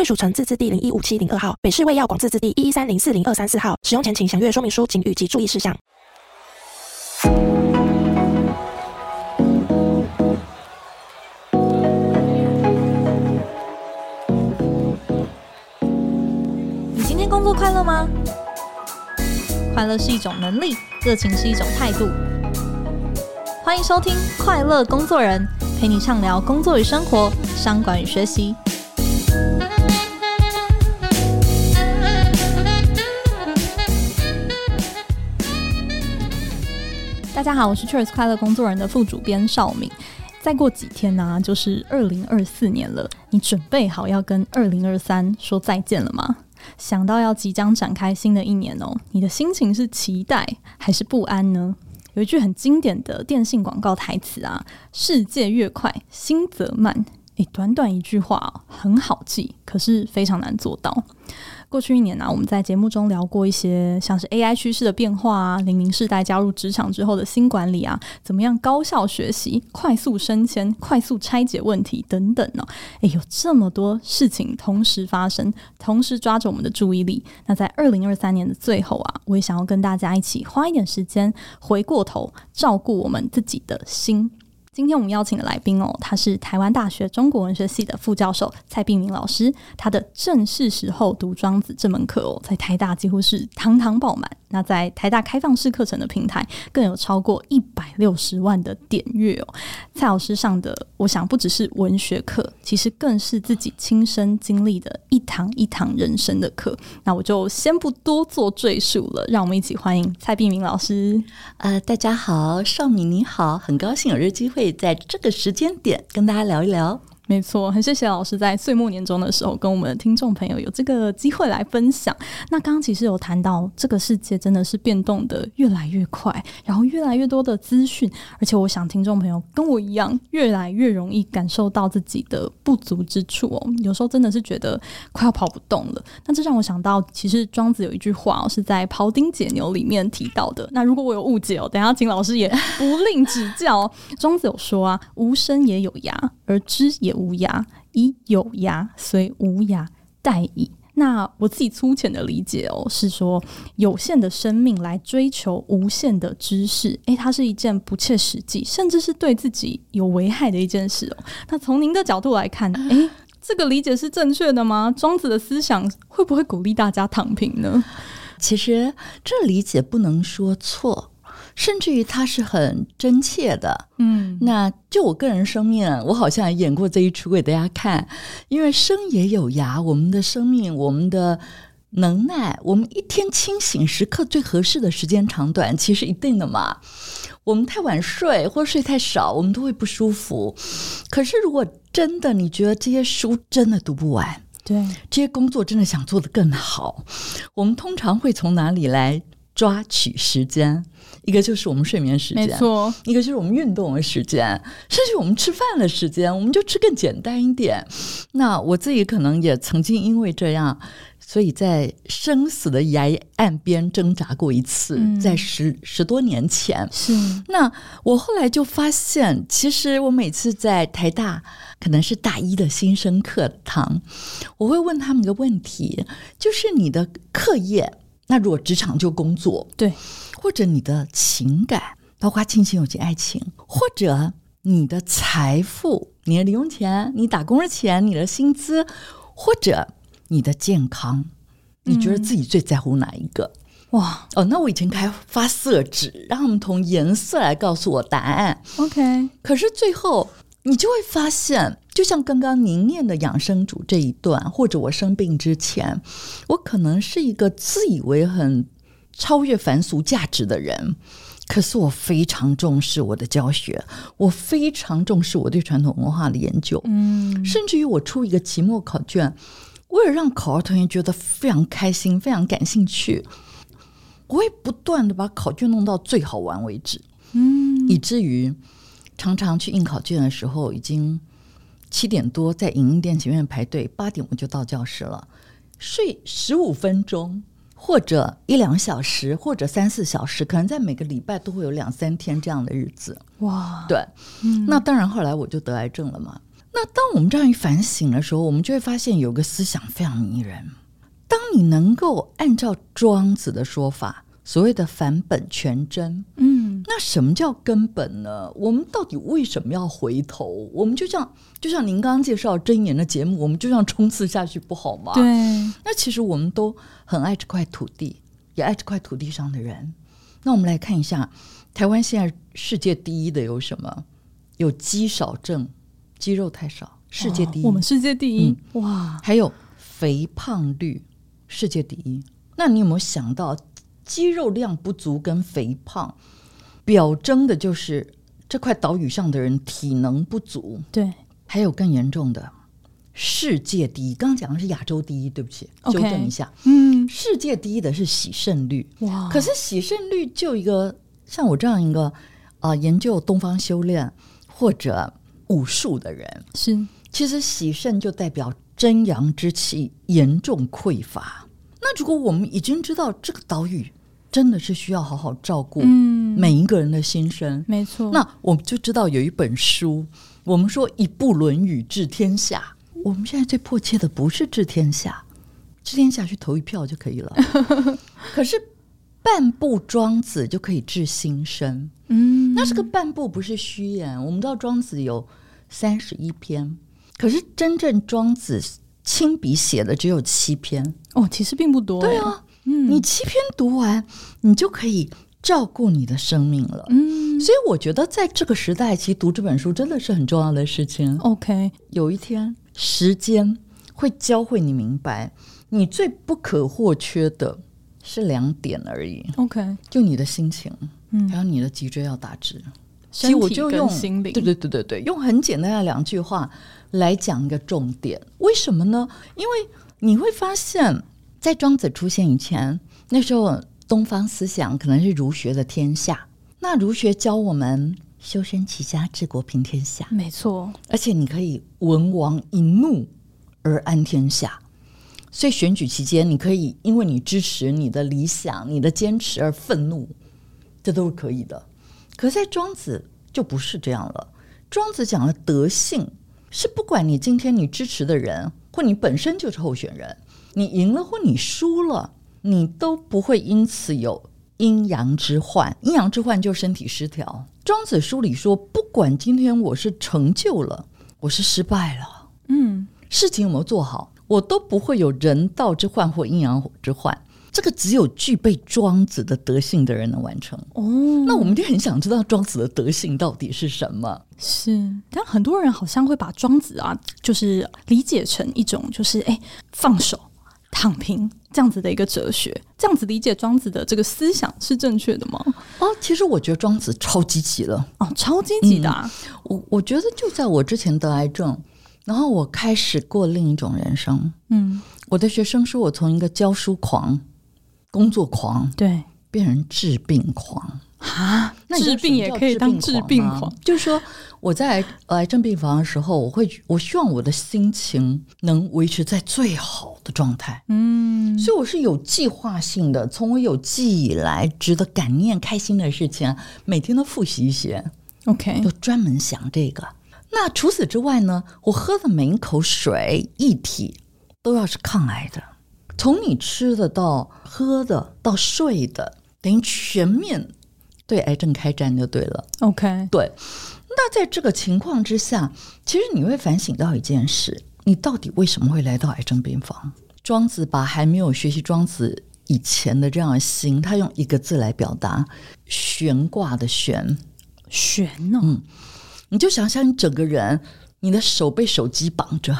卫署成字字第零一五七零二号，北市卫药广字字第一一三零四零二三四号。使用前请详阅说明书、警语及注意事项。你今天工作快乐吗？快乐是一种能力，热情是一种态度。欢迎收听《快乐工作人》，陪你畅聊工作与生活、商管与学习。大家好，我是 Cheers 快乐工作人的副主编邵敏。再过几天呢、就是二零二四年了。你准备好要跟二零二三说再见了吗？想到要即将展开新的一年哦，你的心情是期待还是不安呢？有一句很经典的电信广告台词啊：“世界越快，心则慢。”诶，短短一句话很好记，可是非常难做到。过去一年呢、我们在节目中聊过一些像是 AI 趋势的变化啊，零零世代加入职场之后的新管理啊，怎么样高效学习、快速升迁、快速拆解问题等等呢、哦？诶，有这么多事情同时发生，同时抓着我们的注意力。那在二零二三年的最后啊，我也想要跟大家一起花一点时间，回过头照顾我们自己的心。今天我们邀请的来宾哦，他是台湾大学中国文学系的副教授蔡碧明老师。他的正是时候读庄子这门课哦，在台大几乎是堂堂爆满。那在台大开放式课程的平台，更有超过一百六十万的点阅哦。蔡老师上的，我想不只是文学课，其实更是自己亲身经历的一堂一堂人生的课。那我就先不多做赘述了，让我们一起欢迎蔡碧明老师。呃，大家好，少敏你好，很高兴有这机会。可以在这个时间点跟大家聊一聊。没错，很谢谢老师在岁末年终的时候跟我们的听众朋友有这个机会来分享。那刚刚其实有谈到，这个世界真的是变动得越来越快，然后越来越多的资讯，而且我想听众朋友跟我一样，越来越容易感受到自己的不足之处哦。有时候真的是觉得快要跑不动了。那这让我想到，其实庄子有一句话哦，是在庖丁解牛里面提到的。那如果我有误解哦，等下请老师也不吝指教。庄子有说啊，无声也有涯，而知也无涯，以有涯随无涯，殆矣。那我自己粗浅的理解哦，是说有限的生命来追求无限的知识，诶，它是一件不切实际，甚至是对自己有危害的一件事哦。那从您的角度来看，诶，这个理解是正确的吗？庄子的思想会不会鼓励大家躺平呢？其实这理解不能说错。甚至于他是很真切的，嗯，那就我个人生命，我好像演过这一出给大家看。因为生也有涯，我们的生命，我们的能耐，我们一天清醒时刻最合适的时间长短，其实一定的嘛。我们太晚睡或睡太少，我们都会不舒服。可是如果真的你觉得这些书真的读不完，对，这些工作真的想做得更好，我们通常会从哪里来抓取时间？一个就是我们睡眠时间，没错；一个就是我们运动的时间，甚至我们吃饭的时间，我们就吃更简单一点。那我自己可能也曾经因为这样，所以在生死的崖岸边挣扎过一次，嗯、在十十多年前。是。那我后来就发现，其实我每次在台大，可能是大一的新生课堂，我会问他们一个问题，就是你的课业，那如果职场就工作，对。或者你的情感，包括亲情、友情、爱情，或者你的财富、你的零用钱、你打工的钱、你的薪资，或者你的健康，你觉得自己最在乎哪一个？嗯、哇哦，那我以前开发色纸，让他们从颜色来告诉我答案。OK，可是最后你就会发现，就像刚刚您念的养生主这一段，或者我生病之前，我可能是一个自以为很。超越凡俗价值的人，可是我非常重视我的教学，我非常重视我对传统文化的研究。嗯，甚至于我出一个期末考卷，为了让考二同学觉得非常开心、非常感兴趣，我会不断的把考卷弄到最好玩为止。嗯，以至于常常去印考卷的时候，已经七点多在影音店前面排队，八点我就到教室了，睡十五分钟。或者一两小时，或者三四小时，可能在每个礼拜都会有两三天这样的日子。哇，对，嗯，那当然后来我就得癌症了嘛。那当我们这样一反省的时候，我们就会发现有个思想非常迷人：当你能够按照庄子的说法。所谓的返本全真，嗯，那什么叫根本呢？我们到底为什么要回头？我们就像就像您刚刚介绍箴言的节目，我们就这样冲刺下去不好吗？对，那其实我们都很爱这块土地，也爱这块土地上的人。那我们来看一下，台湾现在世界第一的有什么？有肌少症，肌肉太少，世界第一。我们世界第一，嗯、哇！还有肥胖率，世界第一。那你有没有想到？肌肉量不足跟肥胖，表征的就是这块岛屿上的人体能不足。对，还有更严重的，世界第一，刚刚讲的是亚洲第一，对不起纠正一下。嗯，世界第一的是洗肾率。哇，可是洗肾率就一个像我这样一个啊、呃，研究东方修炼或者武术的人，是，其实洗肾就代表真阳之气严重匮乏。那如果我们已经知道这个岛屿，真的是需要好好照顾每一个人的心声，嗯，没错。那我们就知道有一本书，我们说一部《论语》治天下。我们现在最迫切的不是治天下，治天下去投一票就可以了。可是半部《庄子》就可以治心声。嗯，那这个半部不是虚言。我们知道《庄子》有三十一篇，可是真正庄子亲笔写的只有七篇。哦，其实并不多。对啊。嗯，你七篇读完，你就可以照顾你的生命了。嗯，所以我觉得在这个时代，其实读这本书真的是很重要的事情。OK，有一天时间会教会你明白，你最不可或缺的是两点而已。OK，就你的心情，嗯，还有你的脊椎要打直。其实我就用对对对对对，用很简单的两句话来讲一个重点。为什么呢？因为你会发现。在庄子出现以前，那时候东方思想可能是儒学的天下。那儒学教我们修身齐家治国平天下，没错。而且你可以文王一怒而安天下，所以选举期间你可以因为你支持你的理想、你的坚持而愤怒，这都是可以的。可是在庄子就不是这样了。庄子讲的德性是不管你今天你支持的人，或你本身就是候选人。你赢了或你输了，你都不会因此有阴阳之患。阴阳之患就是身体失调。庄子书里说，不管今天我是成就了，我是失败了，嗯，事情有没有做好，我都不会有人道之患或阴阳之患。这个只有具备庄子的德性的人能完成。哦，那我们就很想知道庄子的德性到底是什么？是，但很多人好像会把庄子啊，就是理解成一种，就是哎，放手。躺平这样子的一个哲学，这样子理解庄子的这个思想是正确的吗？哦，其实我觉得庄子超积极了哦，超积极的啊。嗯，我我觉得就在我之前得癌症，然后我开始过另一种人生。嗯，我的学生说我从一个教书狂、工作狂，对，变成治病狂。啊，那治病也可以当治病狂。就是说，我在癌症病房的时候，我会我希望我的心情能维持在最好的状态。嗯，所以我是有计划性的，从我有记忆以来，值得感念、开心的事情，每天都复习一些。OK，就专门想这个。那除此之外呢，我喝的每一口水液体都要是抗癌的，从你吃的到喝的到睡的，等于全面。对癌症开战就对了，OK，对。那在这个情况之下，其实你会反省到一件事：你到底为什么会来到癌症病房？庄子把还没有学习庄子以前的这样的心，他用一个字来表达：悬挂的悬，悬呢、哦？嗯，你就想想，你整个人，你的手被手机绑着，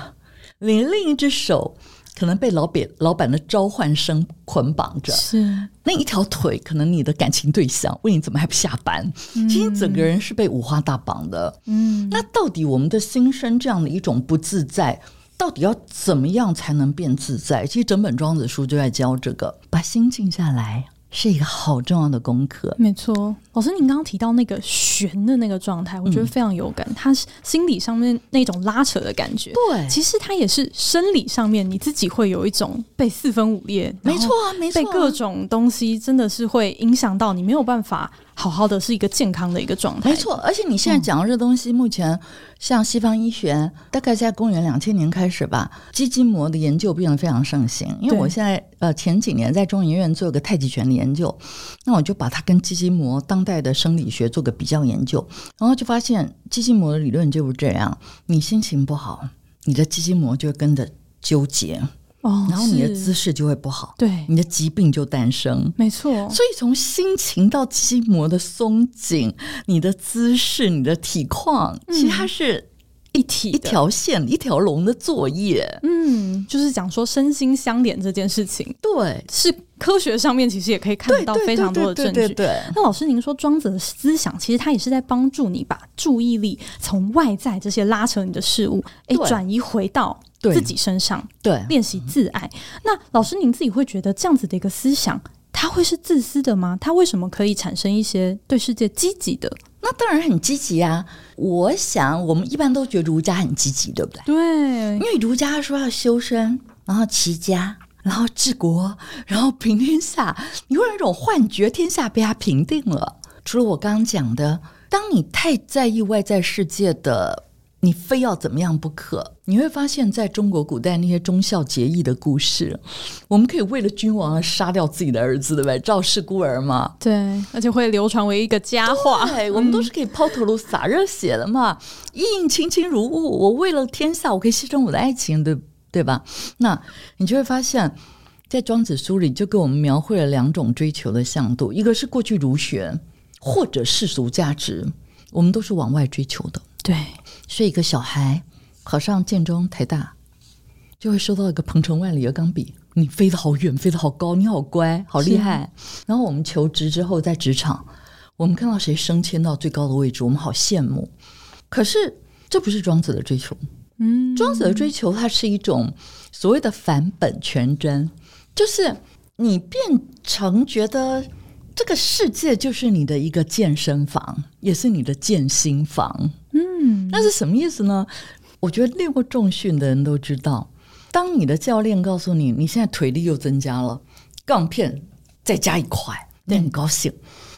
你另一只手可能被老板老板的召唤声捆绑着，是那一条腿，可能你的感情对象问你怎么还不下班，嗯、其实整个人是被五花大绑的。嗯，那到底我们的心生这样的一种不自在，到底要怎么样才能变自在？其实整本庄子书就在教这个，把心静下来。是一个好重要的功课。没错，老师，您刚刚提到那个悬的那个状态，我觉得非常有感。他、嗯、是心理上面那种拉扯的感觉，对，其实他也是生理上面，你自己会有一种被四分五裂。没错啊，没错，被各种东西真的是会影响到你，没有办法。好好的是一个健康的一个状态，没错。而且你现在讲的这东西，目前像西方医学，大概在公元两千年开始吧，肌筋膜的研究变得非常盛行。因为我现在呃前几年在中医院做个太极拳的研究，那我就把它跟肌筋膜当代的生理学做个比较研究，然后就发现肌筋膜的理论就是这样：你心情不好，你的肌筋膜就会跟着纠结。哦，然后你的姿势就会不好，对，你的疾病就诞生，没错。所以从心情到肌膜的松紧，你的姿势、你的体况，嗯、其实它是一体、一条线、一条龙的作业。嗯，就是讲说身心相连这件事情，对，是科学上面其实也可以看到非常多的证据。对，那老师，您说庄子的思想，其实他也是在帮助你把注意力从外在这些拉扯你的事物，哎，转移回到。自己身上，对，练习自爱。嗯。那老师，您自己会觉得这样子的一个思想，它会是自私的吗？它为什么可以产生一些对世界积极的？那当然很积极啊！我想，我们一般都觉得儒家很积极，对不对？对，因为儒家说要修身，然后齐家，然后治国，然后平天下。你会有一种幻觉，天下被他平定了。除了我刚刚讲的，当你太在意外在世界的。你非要怎么样不可？你会发现在中国古代那些忠孝节义的故事，我们可以为了君王而杀掉自己的儿子，对不对？赵氏孤儿嘛，对，而且会流传为一个佳话。对，我们都是可以抛头颅洒热血的嘛，意应卿卿如晤。我为了天下，我可以牺牲我的爱情，对对吧？那你就会发现，在庄子书里就给我们描绘了两种追求的向度，一个是过去儒学或者世俗价值，我们都是往外追求的，对。是一个小孩考上建中、台大，就会收到一个鹏程万里的钢笔。你飞得好远，飞得好高，你好乖，好厉害。然后我们求职之后，在职场，我们看到谁升迁到最高的位置，我们好羡慕。可是这不是庄子的追求。嗯，庄子的追求，它是一种所谓的返本全真，就是你变成觉得这个世界就是你的一个健身房，也是你的健心房。嗯，那是什么意思呢？我觉得练过重训的人都知道，当你的教练告诉你，你现在腿力又增加了，杠片再加一块，你很高兴。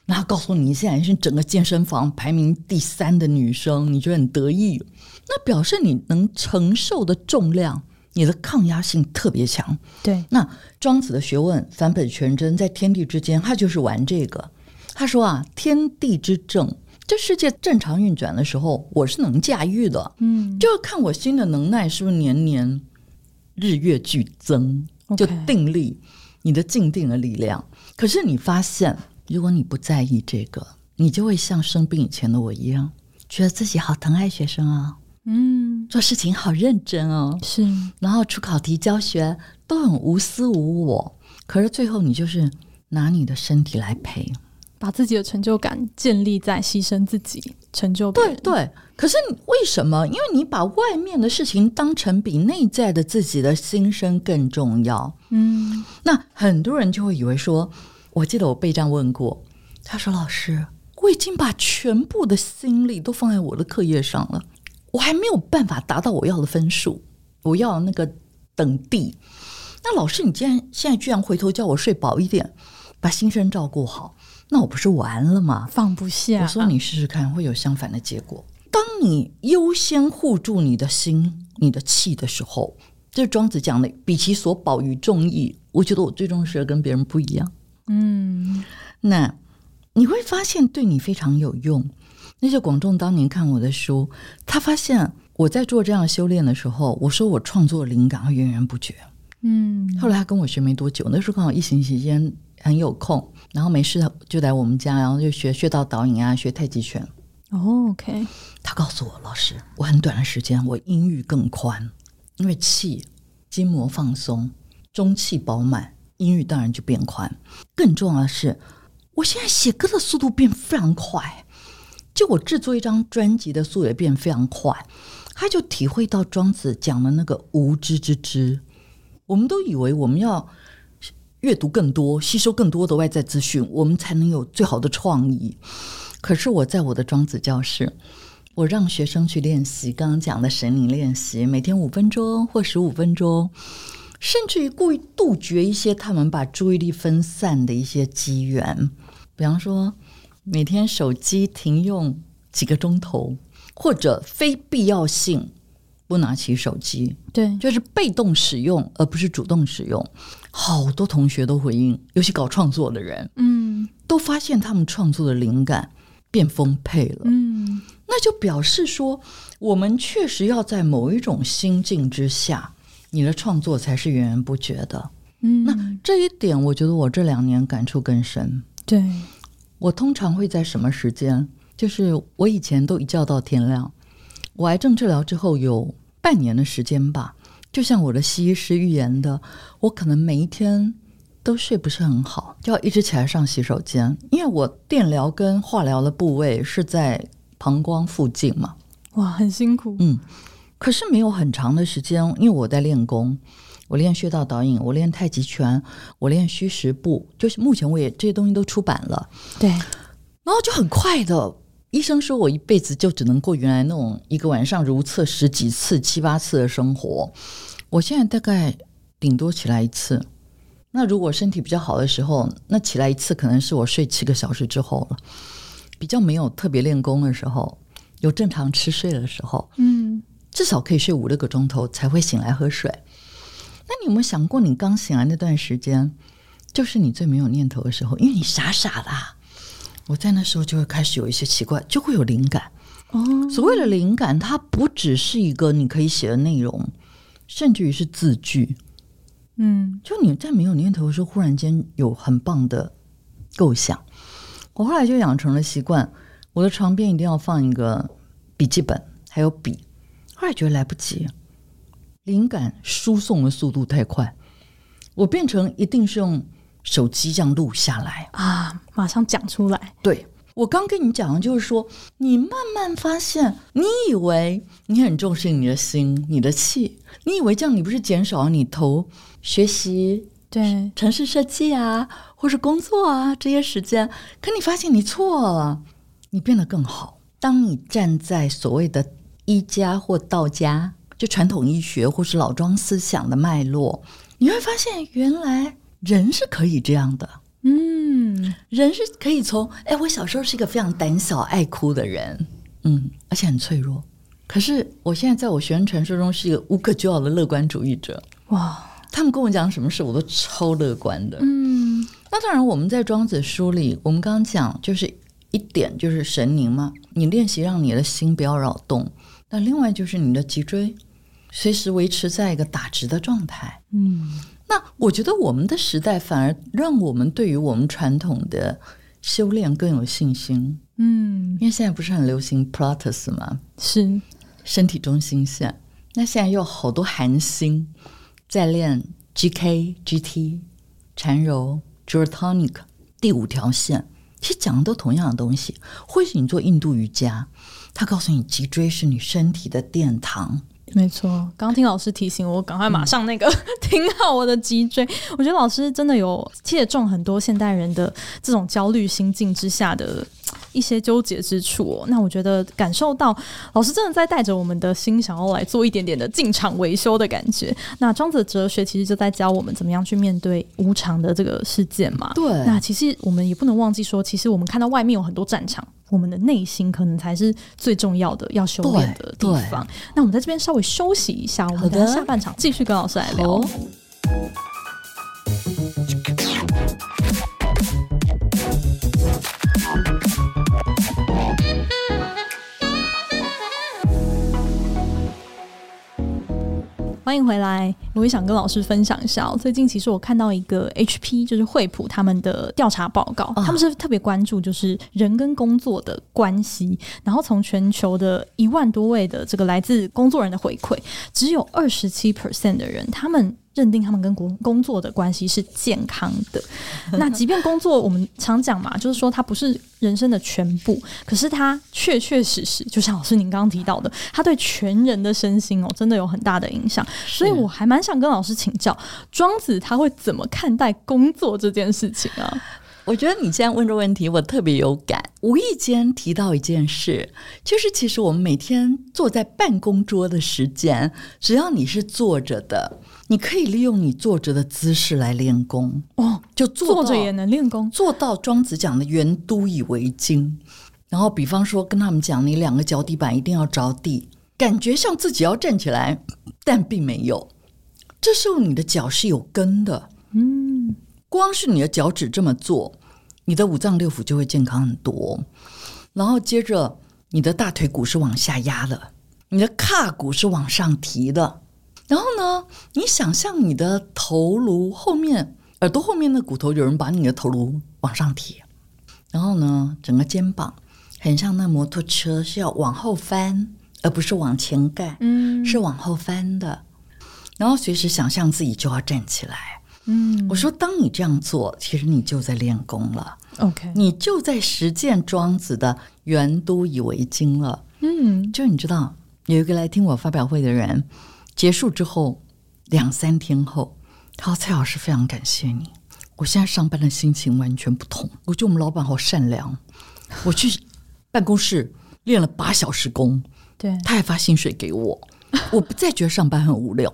然后告诉你，你现在是整个健身房排名第三的女生，你觉得很得意。那表示你能承受的重量，你的抗压性特别强。对，那庄子的学问返本全真，在天地之间，他就是玩这个。他说啊，天地之正。这世界正常运转的时候，我是能驾驭的。嗯，就要看我心的能耐是不是年年日月俱增，就定力你的静定的力量。可是你发现，如果你不在意这个，你就会像生病以前的我一样，觉得自己好疼爱学生啊。嗯，做事情好认真哦。是，然后出考题教学都很无私无我。可是最后你就是拿你的身体来赔。把自己的成就感建立在牺牲自己成就。对对，可是为什么？因为你把外面的事情当成比内在的自己的心声更重要。嗯，那很多人就会以为说，我记得我被这样问过，他说：“老师，我已经把全部的心力都放在我的课业上了，我还没有办法达到我要的分数，我要那个等地。那老师，你竟然现在居然回头叫我睡饱一点，把心声照顾好。”那我不是完了吗？放不下。我说你试试看，会有相反的结果。当你优先护住你的心、你的气的时候，这是庄子讲的，比其所保于众议。我觉得我最重视的跟别人不一样。嗯，那你会发现对你非常有用。那些广众当年看我的书，他发现我在做这样修炼的时候，我说我创作灵感会源源不绝。嗯，后来他跟我学没多久，那时候刚好疫情期间很有空。然后没事就来我们家，然后就学穴道导引啊，学太极拳。哦，OK。他告诉我，老师，我很短的时间，我音域更宽，因为气筋膜放松，中气饱满，音域当然就变宽。更重要的是，我现在写歌的速度变非常快，就我制作一张专辑的速度也变非常快。他就体会到庄子讲的那个无知之知。我们都以为我们要阅读更多、吸收更多的外在资讯，我们才能有最好的创意。可是我在我的庄子教室，我让学生去练习刚刚讲的神灵练习，每天五分钟或十五分钟，甚至于故意杜绝一些他们把注意力分散的一些机缘。比方说，每天手机停用几个钟头。或者非必要性不拿起手机，对，就是被动使用而不是主动使用。好多同学都回应，尤其搞创作的人，嗯，都发现他们创作的灵感变丰沛了，嗯，那就表示说，我们确实要在某一种心境之下，你的创作才是源源不绝的，嗯，那这一点，我觉得我这两年感触更深。对，我通常会在什么时间？就是我以前都一觉到天亮，我癌症治疗之后有半年的时间吧，就像我的西医师预言的，我可能每一天都睡不是很好，就要一直起来上洗手间，因为我电疗跟化疗的部位是在膀胱附近嘛。哇，很辛苦。嗯，可是没有很长的时间，因为我在练功，我练穴道导引，我练太极拳，我练虚实步，就是目前我也这些东西都出版了。对，然后就很快的。医生说我一辈子就只能过原来那种一个晚上如厕十几次、七八次的生活。我现在大概顶多起来一次。那如果身体比较好的时候，那起来一次可能是我睡七个小时之后了。比较没有特别练功的时候，有正常吃睡的时候，嗯，至少可以睡五六个钟头才会醒来喝水。那你有没有想过，你刚醒来那段时间，就是你最没有念头的时候，因为你傻傻的啊。我在那时候就会开始有一些奇怪，就会有灵感。哦，所谓的灵感，它不只是一个你可以写的内容，甚至于是字句。嗯，就你在没有念头的时候，忽然间有很棒的构想。我后来就养成了习惯，我的床边一定要放一个笔记本，还有笔。后来觉得来不及，灵感输送的速度太快，我变成一定是用。手机这样录下来啊，马上讲出来。对，我刚跟你讲的就是说，你慢慢发现，你以为你很重视你的心、你的气，你以为这样你不是减少了你投学习、对城市设计啊，或是工作啊这些时间，可你发现你错了，你变得更好。当你站在所谓的一家或道家，就传统医学或是老庄思想的脉络，你会发现原来。人是可以这样的，嗯，人是可以从哎，我小时候是一个非常胆小、爱哭的人，嗯，而且很脆弱。可是我现在在我学生传说中是一个无可救药的乐观主义者。哇，他们跟我讲什么事，我都超乐观的。嗯，那当然，我们在庄子书里，我们刚刚讲就是一点就是神灵嘛，你练习让你的心不要扰动。那另外就是你的脊椎随时维持在一个打直的状态。嗯。那我觉得我们的时代反而让我们对于我们传统的修炼更有信心。嗯，因为现在不是很流行普拉提吗？是身体中心线。那现在又有好多韩星在练 GK、GT、缠柔、Jewel Tonic 第五条线，其实讲的都同样的东西。或许你做印度瑜伽，他告诉你脊椎是你身体的殿堂。没错，刚听老师提醒我，赶快马上那个 挺好我的脊椎。我觉得老师真的有切中很多现代人的这种焦虑心境之下的一些纠结之处哦。那我觉得感受到老师真的在带着我们的心，想要来做一点点的进场维修的感觉。那庄子哲学其实就在教我们怎么样去面对无常的这个事件嘛。对。那其实我们也不能忘记说，其实我们看到外面有很多战场。我们的内心可能才是最重要的要修炼的地方。那我们在这边稍微休息一下，我们等下半场继续跟老师来聊。欢欢迎回来。我也想跟老师分享一下，最近其实我看到一个 HP，就是惠普他们的调查报告，他们是特别关注就是人跟工作的关系，然后从全球的一万多位的这个来自工作人的回馈，只有二十七 percent 的人他们。认定他们跟工工作的关系是健康的。那即便工作，我们常讲嘛，就是说它不是人生的全部，可是它确确实实，就像老师您刚刚提到的，它对全人的身心哦，真的有很大的影响。所以我还蛮想跟老师请教，庄子他会怎么看待工作这件事情啊？我觉得你现在问这个问题，我特别有感。无意间提到一件事，就是其实我们每天坐在办公桌的时间，只要你是坐着的。你可以利用你坐着的姿势来练功哦，就坐着也能练功，做到庄子讲的“圆都以为精”。然后，比方说跟他们讲，你两个脚底板一定要着地，感觉像自己要站起来，但并没有。这时候你的脚是有根的，嗯，光是你的脚趾这么做，你的五脏六腑就会健康很多。然后接着，你的大腿骨是往下压的，你的胯骨是往上提的。然后呢，你想象你的头颅后面、耳朵后面的骨头，有人把你的头颅往上提。然后呢，整个肩膀很像那摩托车是要往后翻，而不是往前盖，嗯，是往后翻的。然后随时想象自己就要站起来，嗯，我说，当你这样做，其实你就在练功了，OK，你就在实践庄子的“圆都以为经”了，嗯，就你知道，有一个来听我发表会的人。结束之后，两三天后，他说：“蔡老师，非常感谢你。我现在上班的心情完全不同。我觉得我们老板好善良。我去办公室练了八小时功，对，他还发薪水给我。我不再觉得上班很无聊。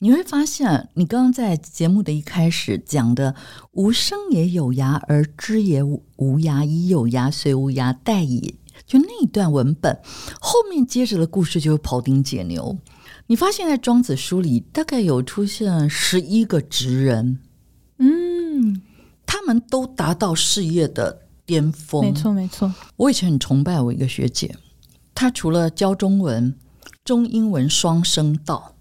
你会发现，你刚刚在节目的一开始讲的‘吾生也有涯，而知也无涯。以有涯，虽无涯，殆矣’，就那一段文本后面接着的故事就是庖丁解牛。”你发现，在庄子书里，大概有出现十一个职人，嗯，他们都达到事业的巅峰。没错，没错。我以前很崇拜我一个学姐，她除了教中文、中英文双声道，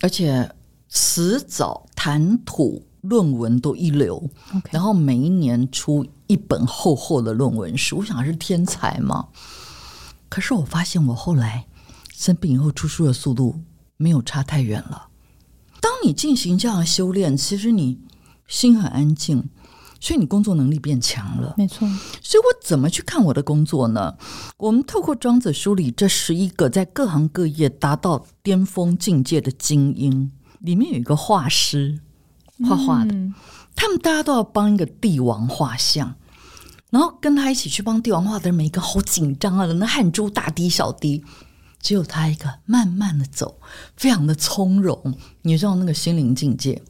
而且词藻谈吐论文都一流。Okay. 然后每一年出一本厚厚的论文书，我想是天才嘛。可是我发现，我后来。生病以后出书的速度没有差太远了。当你进行这样的修炼，其实你心很安静，所以你工作能力变强了。没错。所以我怎么去看我的工作呢？我们透过庄子书里这十一个在各行各业达到巅峰境界的精英，里面有一个画师，画画的，嗯、他们大家都要帮一个帝王画像，然后跟他一起去帮帝王画的人，每一个好紧张啊，那汗珠大滴小滴。只有他一个慢慢的走，非常的从容。你知道那个心灵境界，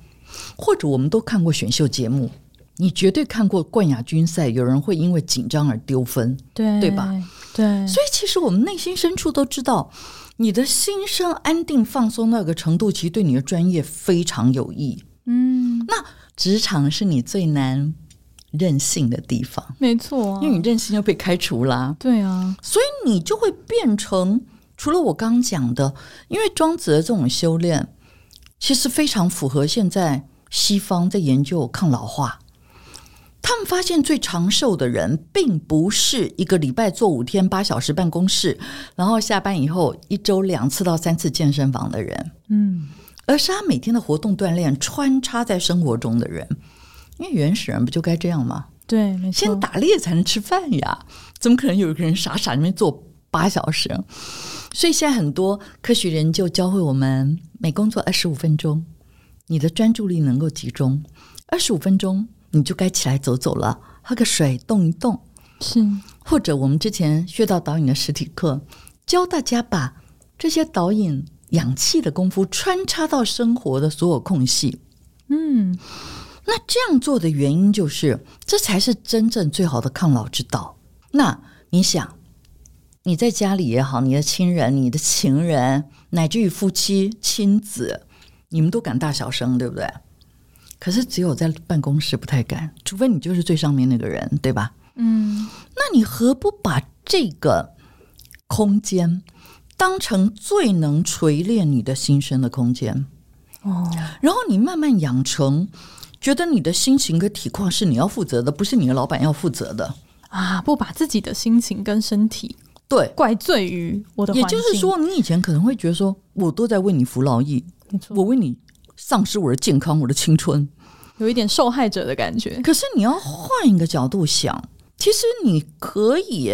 或者我们都看过选秀节目，你绝对看过冠亚军赛，有人会因为紧张而丢分，对对吧？对。所以其实我们内心深处都知道，你的心声安定放松那个程度，其实对你的专业非常有益。嗯，那职场是你最难任性的地方，没错啊，因为你任性就被开除啦。对啊，所以你就会变成。除了我刚刚讲的，因为庄子的这种修炼，其实非常符合现在西方在研究抗老化。他们发现最长寿的人，并不是一个礼拜做五天八小时办公室，然后下班以后一周两次到三次健身房的人，嗯，而是他每天的活动锻炼穿插在生活中的人。因为原始人不就该这样吗？对，没错。先打猎才能吃饭呀，怎么可能有一个人傻傻在那边做八小时？所以现在很多科学人就教会我们，每工作二十五分钟，你的专注力能够集中。二十五分钟，你就该起来走走了，喝个水，动一动。是，或者我们之前学到导引的实体课，教大家把这些导引氧气的功夫穿插到生活的所有空隙。嗯，那这样做的原因就是，这才是真正最好的抗老之道。那你想？你在家里也好，你的亲人、你的情人，乃至于夫妻、亲子，你们都敢大小声，对不对？可是只有在办公室不太敢，除非你就是最上面那个人，对吧？嗯，那你何不把这个空间当成最能锤炼你的心声的空间。哦，然后你慢慢养成，觉得你的心情跟体况是你要负责的，不是你的老板要负责的啊！不把自己的心情跟身体对怪罪于我的。也就是说，你以前可能会觉得说，我都在为你服劳役，我为你丧失我的健康，我的青春，有一点受害者的感觉。可是你要换一个角度想，其实你可以，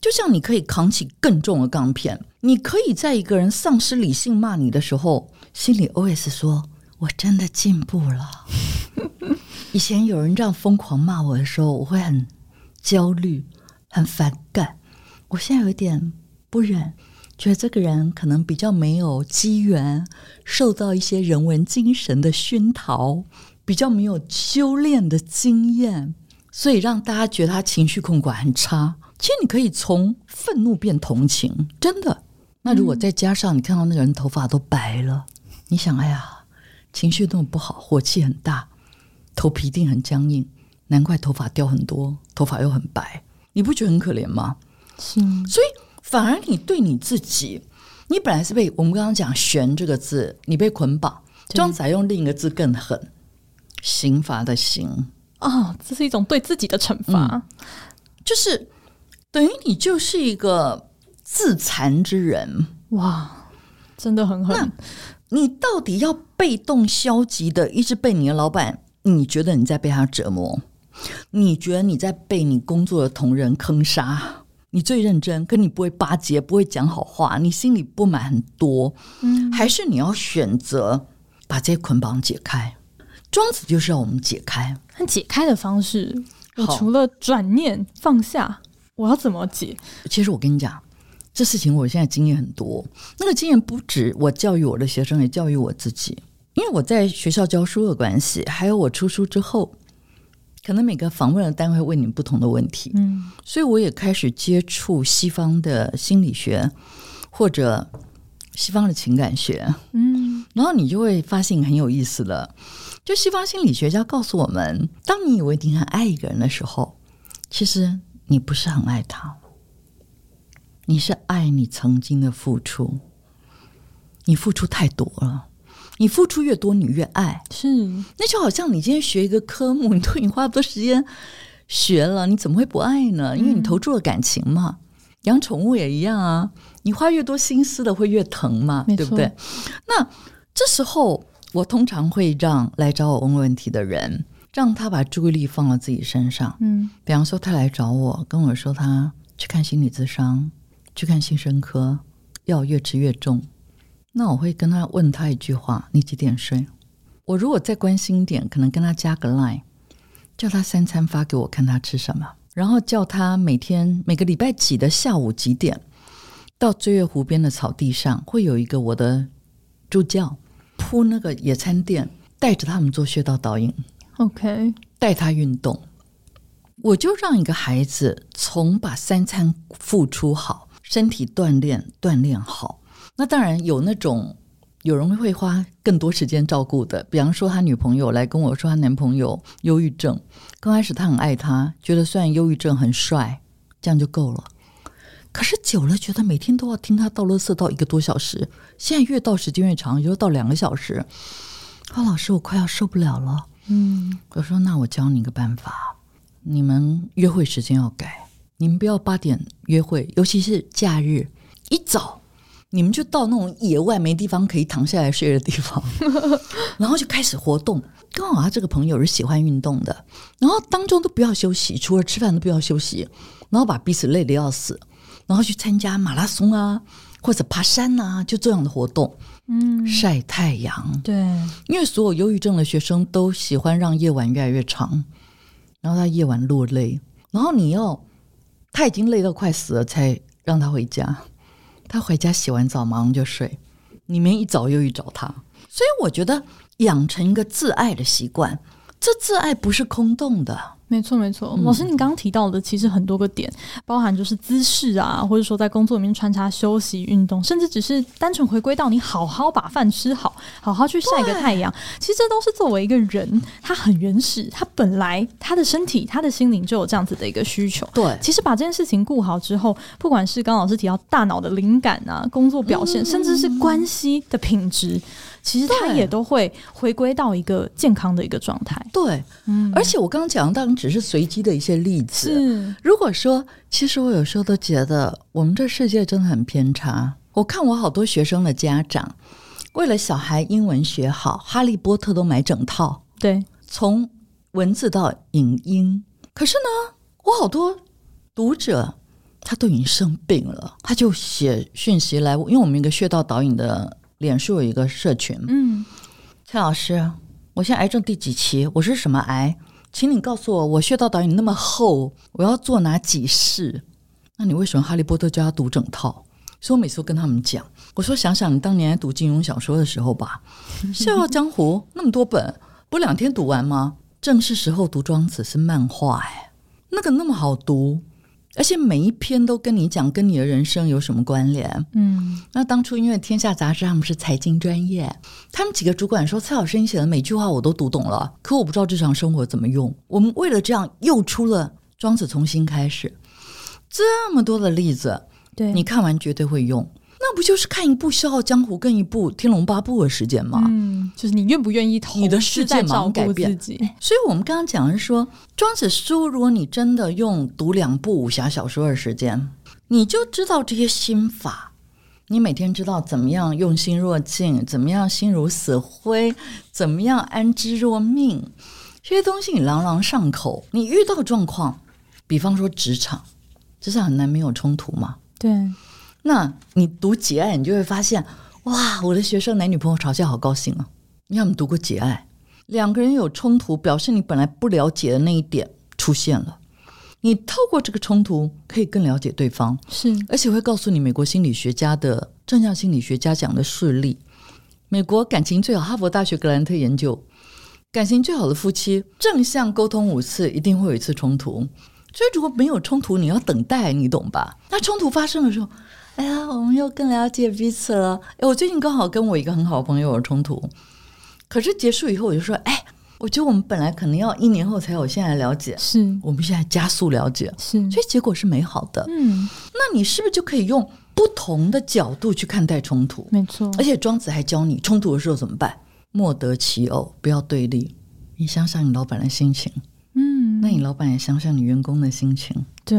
就像你可以扛起更重的钢片，你可以在一个人丧失理性骂你的时候。心里 OS 说：“我真的进步了。以前有人这样疯狂骂我的时候，我会很焦虑、很反感。我现在有点不忍，觉得这个人可能比较没有机缘受到一些人文精神的熏陶，比较没有修炼的经验，所以让大家觉得他情绪控管很差。其实你可以从愤怒变同情，真的。那如果再加上你看到那个人头发都白了。”你想，哎呀，情绪那么不好，火气很大，头皮一定很僵硬，难怪头发掉很多，头发又很白，你不觉得很可怜吗？是，所以反而你对你自己，你本来是被我们刚刚讲“悬”这个字，你被捆绑。庄仔用另一个字更狠，“刑罚”的“刑”哦，这是一种对自己的惩罚，嗯，就是等于你就是一个自残之人。哇，真的很狠。你到底要被动消极的一直被你的老板？你觉得你在被他折磨？你觉得你在被你工作的同仁坑杀？你最认真，可你不会巴结，不会讲好话，你心里不满很多。嗯，还是你要选择把这些捆绑解开？庄子就是要我们解开。那解开的方式，我除了转念放下，我要怎么解？其实我跟你讲。这事情我现在经验很多，那个经验不止我教育我的学生，也教育我自己。因为我在学校教书的关系，还有我出书之后，可能每个访问的单位问你不同的问题，嗯，所以我也开始接触西方的心理学或者西方的情感学，嗯，然后你就会发现很有意思的，就西方心理学家告诉我们，当你以为你很爱一个人的时候，其实你不是很爱他。你是爱你曾经的付出，你付出太多了，你付出越多，你越爱。是，那就好像你今天学一个科目，你都已经花多时间学了，你怎么会不爱呢？因为你投注了感情嘛。嗯、养宠物也一样啊，你花越多心思的会越疼嘛，对不对？那这时候，我通常会让来找我问问题的人，让他把注意力放到自己身上。嗯，比方说他来找我，跟我说他去看心理咨商。去看精神科，药越吃越重。那我会跟他问他一句话：你几点睡？我如果再关心一点，可能跟他加个 line，叫他三餐发给我看他吃什么，然后叫他每天每个礼拜几的下午几点到醉月湖边的草地上，会有一个我的助教铺那个野餐垫，带着他们做穴道导引。OK，带他运动，我就让一个孩子从把三餐付出好。身体锻炼锻炼好，那当然有那种有人会花更多时间照顾的，比方说他女朋友来跟我说，他男朋友忧郁症，刚开始他很爱他，觉得虽然忧郁症很帅，这样就够了。可是久了，觉得每天都要听他倒垃圾到一个多小时，现在越倒时间越长，就到两个小时。啊，老师，我快要受不了了。嗯，我说那我教你一个办法，你们约会时间要改。你们不要八点约会，尤其是假日一早，你们就到那种野外没地方可以躺下来睡的地方，然后就开始活动。刚好他这个朋友是喜欢运动的，然后当中都不要休息，除了吃饭都不要休息，然后把彼此累得要死，然后去参加马拉松啊，或者爬山啊，就这样的活动。嗯，晒太阳。对，因为所有忧郁症的学生都喜欢让夜晚越来越长，然后他夜晚落泪，然后你要。他已经累到快死了，才让他回家。他回家洗完澡马上就睡，你们一早又去找他。所以我觉得养成一个自爱的习惯，这自爱不是空洞的，没错，没错。老师，你刚刚提到的其实很多个点，包含就是姿势啊，或者说在工作里面穿插休息、运动，甚至只是单纯回归到你好好把饭吃好，好好去晒个太阳。其实这都是作为一个人，他很原始，他本来他的身体、他的心灵就有这样子的一个需求。对，其实把这件事情顾好之后，不管是刚刚老师提到大脑的灵感啊、工作表现，甚至是关系的品质。其实他也都会回归到一个健康的一个状态。对，嗯，而且我刚刚讲的当然只是随机的一些例子。如果说，其实我有时候都觉得我们这世界真的很偏差。我看我好多学生的家长，为了小孩英文学好，哈利波特都买整套。对，从文字到影音。可是呢，我好多读者他都已经生病了，他就写讯息来，因为我们一个穴道导引的。脸书有一个社群，嗯，蔡老师，我现在癌症第几期？我是什么癌？请你告诉我，我穴道导引那么厚，我要做哪几式？那你为什么哈利波特就要读整套？所以我每次都跟他们讲，我说想想你当年读金庸小说的时候吧，《笑傲江湖》那么多本，不两天读完吗？正是时候读庄子是漫画哎，那个那么好读。而且每一篇都跟你讲跟你的人生有什么关联？嗯，那当初因为天下杂志他们是财经专业，他们几个主管说：“蔡老师，你写的每句话我都读懂了，可我不知道日常生活怎么用。”我们为了这样又出了《庄子》重新开始，这么多的例子，对，你看完绝对会用。那不就是看一部《笑傲江湖》跟一部《天龙八部》的时间吗？嗯，就是你愿不愿意投，你的世界马上改变自己。所以我们刚刚讲的是说，庄子书，如果你真的用读两部武侠小说的时间，你就知道这些心法。你每天知道怎么样用心若镜，怎么样心如死灰，怎么样安之若命，这些东西你朗朗上口。你遇到状况，比方说职场，职场很难没有冲突嘛？对。那你读《节爱》，你就会发现，哇，我的学生男女朋友吵架好高兴啊！你有没有读过《节爱》？两个人有冲突，表示你本来不了解的那一点出现了。你透过这个冲突，可以更了解对方，是，而且会告诉你美国心理学家的正向心理学家讲的事例。美国感情最好，哈佛大学格兰特研究，感情最好的夫妻，正向沟通五次，一定会有一次冲突。所以如果没有冲突，你要等待，你懂吧？那冲突发生的时候。哎呀，我们又更了解彼此了。哎，我最近刚好跟我一个很好的朋友有冲突，可是结束以后我就说，哎，我觉得我们本来可能要一年后才有现在了解，是我们现在加速了解，是，所以结果是美好的。嗯，那你是不是就可以用不同的角度去看待冲突？没错，而且庄子还教你冲突的时候怎么办？莫得其偶，不要对立。你想想你老板的心情，嗯，那你老板也想想你员工的心情，对。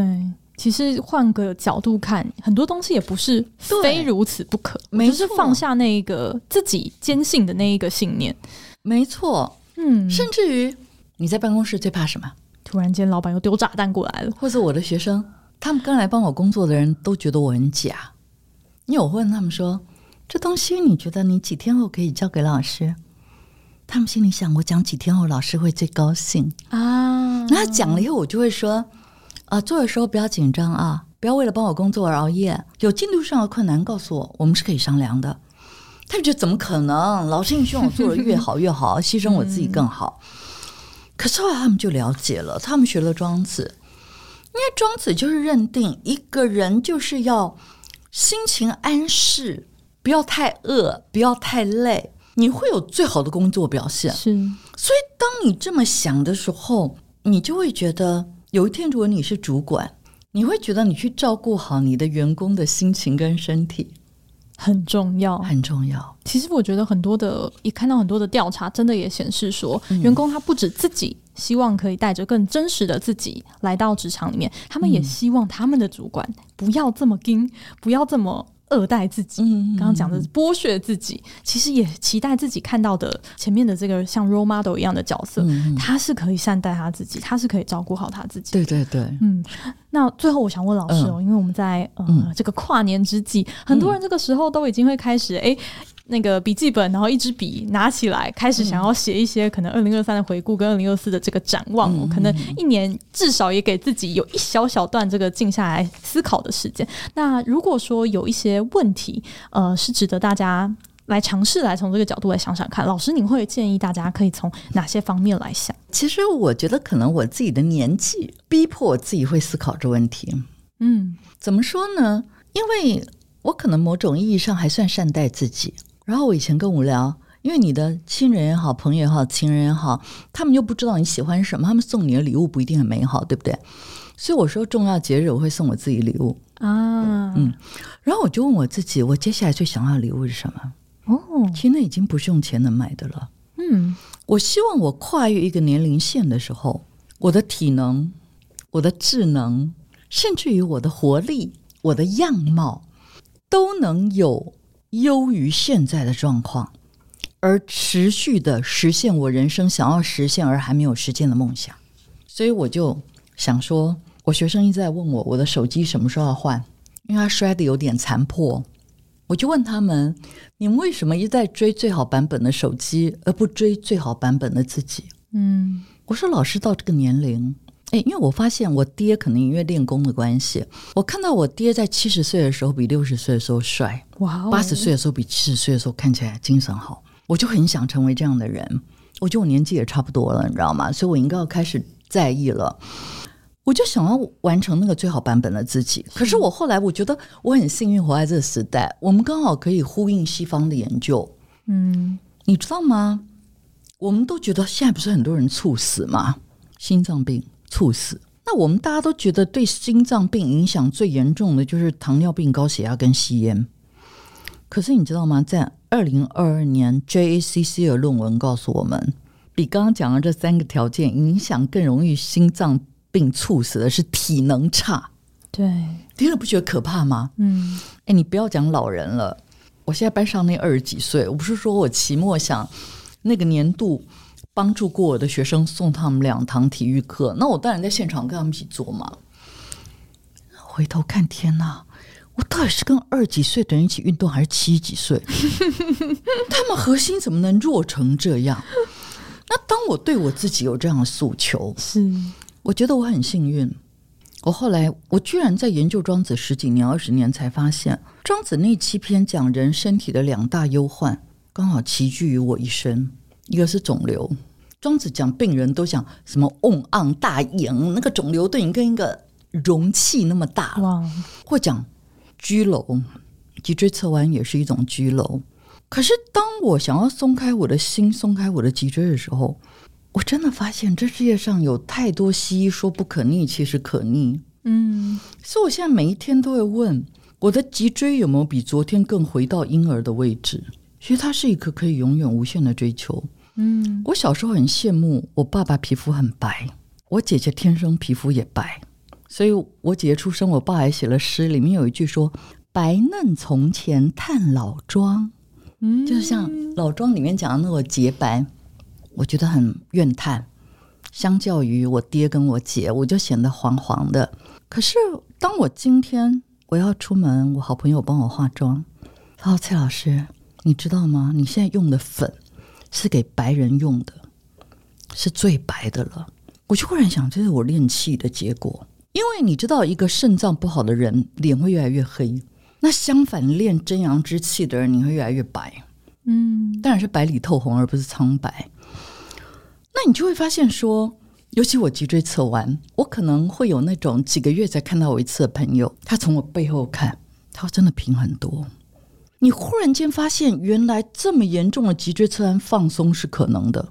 其实换个角度看，很多东西也不是非如此不可，就是放下那一个自己坚信的那一个信念。没错，嗯，甚至于你在办公室最怕什么？突然间老板又丢炸弹过来了，或者我的学生，他们刚来帮我工作的人都觉得我很假。因为我问他们说：“这东西你觉得你几天后可以交给老师？”他们心里想：“我讲几天后老师会最高兴啊。”那讲了以后，我就会说。啊，做的时候不要紧张啊，不要为了帮我工作而熬夜。有进度上的困难，告诉我，我们是可以商量的。他就觉得怎么可能？老师，你希望我做的越好越好，牺牲我自己更好。可是后来他们就了解了，他们学了庄子，因为庄子就是认定一个人就是要心情安适，不要太饿，不要太累，你会有最好的工作表现。是，所以当你这么想的时候，你就会觉得。有一天，如果你是主管，你会觉得你去照顾好你的员工的心情跟身体很重要，很重要。其实我觉得很多的，也看到很多的调查，真的也显示说，嗯、员工他不止自己希望可以带着更真实的自己来到职场里面，他们也希望他们的主管不要这么盯，不要这么。二代自己，刚刚讲的剥削自己，其实也期待自己看到的前面的这个像 role model 一样的角色，嗯、他是可以善待他自己，他是可以照顾好他自己。对对对，嗯。那最后我想问老师哦，嗯、因为我们在呃、嗯、这个跨年之际，很多人这个时候都已经会开始哎。那个笔记本，然后一支笔拿起来，开始想要写一些可能二零二三的回顾跟二零二四的这个展望。嗯、可能一年至少也给自己有一小小段这个静下来思考的时间。那如果说有一些问题，呃，是值得大家来尝试来从这个角度来想想看。老师，您会建议大家可以从哪些方面来想？其实我觉得可能我自己的年纪逼迫我自己会思考这问题。嗯，怎么说呢？因为我可能某种意义上还算善待自己。然后我以前更无聊，因为你的亲人也好，朋友也好，情人也好，他们又不知道你喜欢什么，他们送你的礼物不一定很美好，对不对？所以我说重要节日我会送我自己礼物啊，嗯，然后我就问我自己，我接下来最想要的礼物是什么？哦，其实那已经不是用钱能买的了。嗯，我希望我跨越一个年龄线的时候，我的体能、我的智能，甚至于我的活力、我的样貌，都能有优于现在的状况，而持续的实现我人生想要实现而还没有实现的梦想。所以我就想说。我学生一直在问我，我的手机什么时候要换？因为它摔得有点残破。我就问他们：你们为什么一再追最好版本的手机，而不追最好版本的自己？嗯，我说老师到这个年龄，诶，因为我发现我爹可能因为练功的关系，我看到我爹在七十岁的时候比六十岁的时候帅，哇，八十岁的时候比七十岁的时候看起来精神好，我就很想成为这样的人。我觉得我年纪也差不多了，你知道吗？所以我应该要开始在意了。我就想要完成那个最好版本的自己，可是我后来我觉得我很幸运活在这个时代，我们刚好可以呼应西方的研究。嗯，你知道吗？我们都觉得现在不是很多人猝死吗？心脏病猝死，那我们大家都觉得对心脏病影响最严重的就是糖尿病、高血压跟吸烟。可是你知道吗？在二零二二年，JACC 的论文告诉我们，比刚刚讲的这三个条件影响更容易心脏。病猝死的是体能差，对，听了不觉得可怕吗？嗯，哎，你不要讲老人了，我现在班上那二十几岁，我不是说我期末想那个年度帮助过我的学生送他们两堂体育课，那我当然在现场跟他们一起做嘛。回头看，天哪，我到底是跟二十几岁的人一起运动，还是七十几岁？他们核心怎么能弱成这样？那当我对我自己有这样的诉求，是。我觉得我很幸运，我后来我居然在研究庄子十几年、二十年，才发现庄子那七篇讲人身体的两大忧患，刚好齐聚于我一身。一个是肿瘤，庄子讲病人都讲什么瓮盎大盈，那个肿瘤都已经跟一个容器那么大了。哇或讲佝僂，脊椎侧弯也是一种佝僂。可是当我想要松开我的心、松开我的脊椎的时候，我真的发现这世界上有太多西医说不可逆，其实可逆。嗯，所以我现在每一天都会问我的脊椎有没有比昨天更回到婴儿的位置。其实它是一个可以永远无限的追求。嗯，我小时候很羡慕我爸爸皮肤很白，我姐姐天生皮肤也白，所以我姐姐出生，我爸还写了诗，里面有一句说：“白嫩从前叹老庄。”嗯，就是像老庄里面讲的那个洁白。我觉得很怨叹，相较于我爹跟我姐，我就显得黄黄的。可是当我今天我要出门，我好朋友帮我化妆，他说：“蔡老师，你知道吗？你现在用的粉是给白人用的，是最白的了。”我就忽然想，这是我练气的结果。因为你知道，一个肾脏不好的人脸会越来越黑，那相反练真阳之气的人，你会越来越白。嗯，当然是白里透红，而不是苍白。那你就会发现说，尤其我脊椎侧弯，我可能会有那种几个月才看到我一次的朋友，他从我背后看，他真的平很多。你忽然间发现，原来这么严重的脊椎侧弯放松是可能的。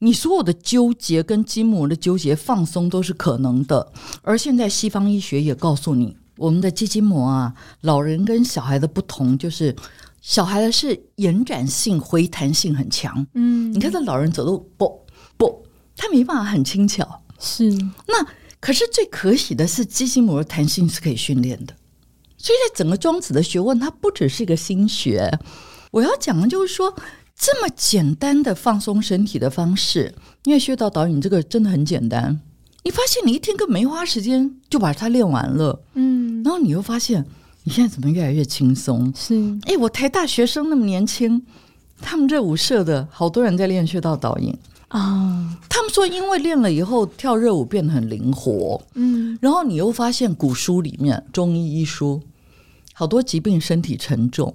你所有的纠结跟筋膜的纠结放松都是可能的。而现在西方医学也告诉你，我们的肌筋膜啊，老人跟小孩的不同就是。小孩的是延展性、回弹性很强。嗯，你看这老人走路，不不，他没办法很轻巧。是，那可是最可喜的是，肌筋膜的弹性是可以训练的。所以在整个庄子的学问，它不只是一个心学。我要讲的就是说，这么简单的放松身体的方式，因为穴道导引这个真的很简单。你发现你一天根本没花时间就把它练完了。嗯，然后你又发现。你现在怎么越来越轻松？是，哎，我台大学生那么年轻，他们热舞社的好多人在练穴道导引啊。他们说，因为练了以后跳热舞变得很灵活。嗯，然后你又发现古书里面中医医书，好多疾病身体沉重，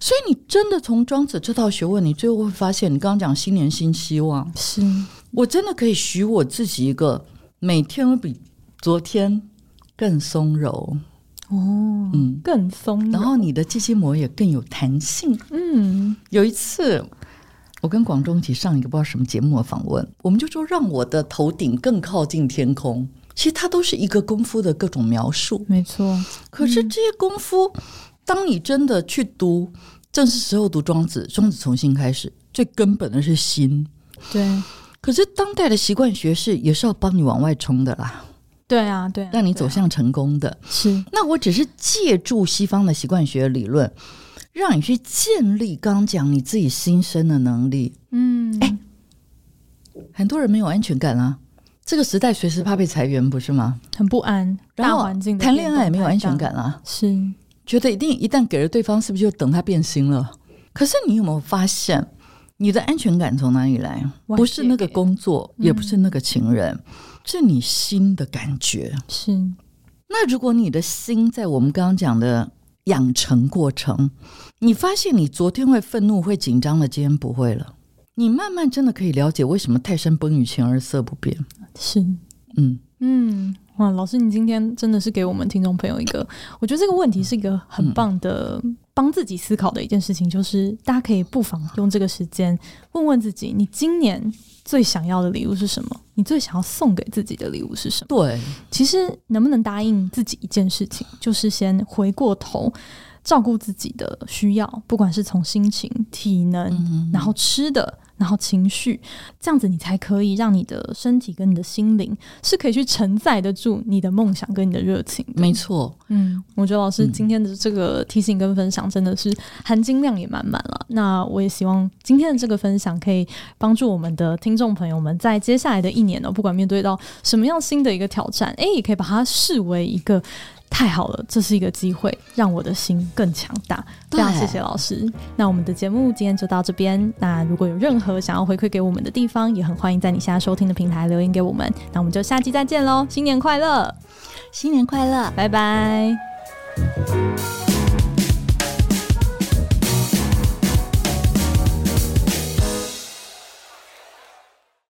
所以你真的从庄子这套学问，你最后会发现，你刚刚讲新年新希望，是。我真的可以许我自己一个每天都比昨天更松柔。哦，嗯，更松柔，然后你的肌筋膜也更有弹性。嗯，有一次我跟广中一起上一个不知道什么节目的访问，我们就说让我的头顶更靠近天空。其实它都是一个功夫的各种描述，没错。可是这些功夫，嗯、当你真的去读，正是时候读庄子，庄子重新开始，最根本的是心。对。可是当代的习惯学是也是要帮你往外冲的啦。对啊，对啊，让你走向成功的。是。那我只是借助西方的习惯学理论，让你去建立刚讲你自己心生的能力。嗯。哎，很多人没有安全感啊。这个时代随时怕被裁员，不是吗？很不安，大环境谈恋爱也没有安全感啊，是觉得一定一旦给了对方，是不是就等他变心了？可是你有没有发现，你的安全感从哪里来？不是那个工作，也不是那个情人，嗯、是你心的感觉。是。那如果你的心在我们刚刚讲的养成过程，你发现你昨天会愤怒、会紧张的，今天不会了。你慢慢真的可以了解为什么泰山崩于前而色不变。是，嗯嗯，哇，老师，你今天真的是给我们听众朋友一个，我觉得这个问题是一个很棒的帮自己思考的一件事情，就是大家可以不妨用这个时间问问自己，你今年最想要的礼物是什么？你最想要送给自己的礼物是什么？对，其实能不能答应自己一件事情，就是先回过头。照顾自己的需要，不管是从心情、体能，嗯嗯，然后吃的，然后情绪，这样子你才可以让你的身体跟你的心灵是可以去承载得住你的梦想跟你的热情。没错，嗯，我觉得老师今天的这个提醒跟分享真的是含金量也满满了。那我也希望今天的这个分享可以帮助我们的听众朋友们，在接下来的一年呢，不管面对到什么样新的一个挑战，诶，也可以把它视为一个。太好了，这是一个机会，让我的心更强大。非常谢谢老师。那我们的节目今天就到这边。那如果有任何想要回馈给我们的地方，也很欢迎在你现在收听的平台留言给我们。那我们就下期再见喽！新年快乐，新年快乐，拜拜。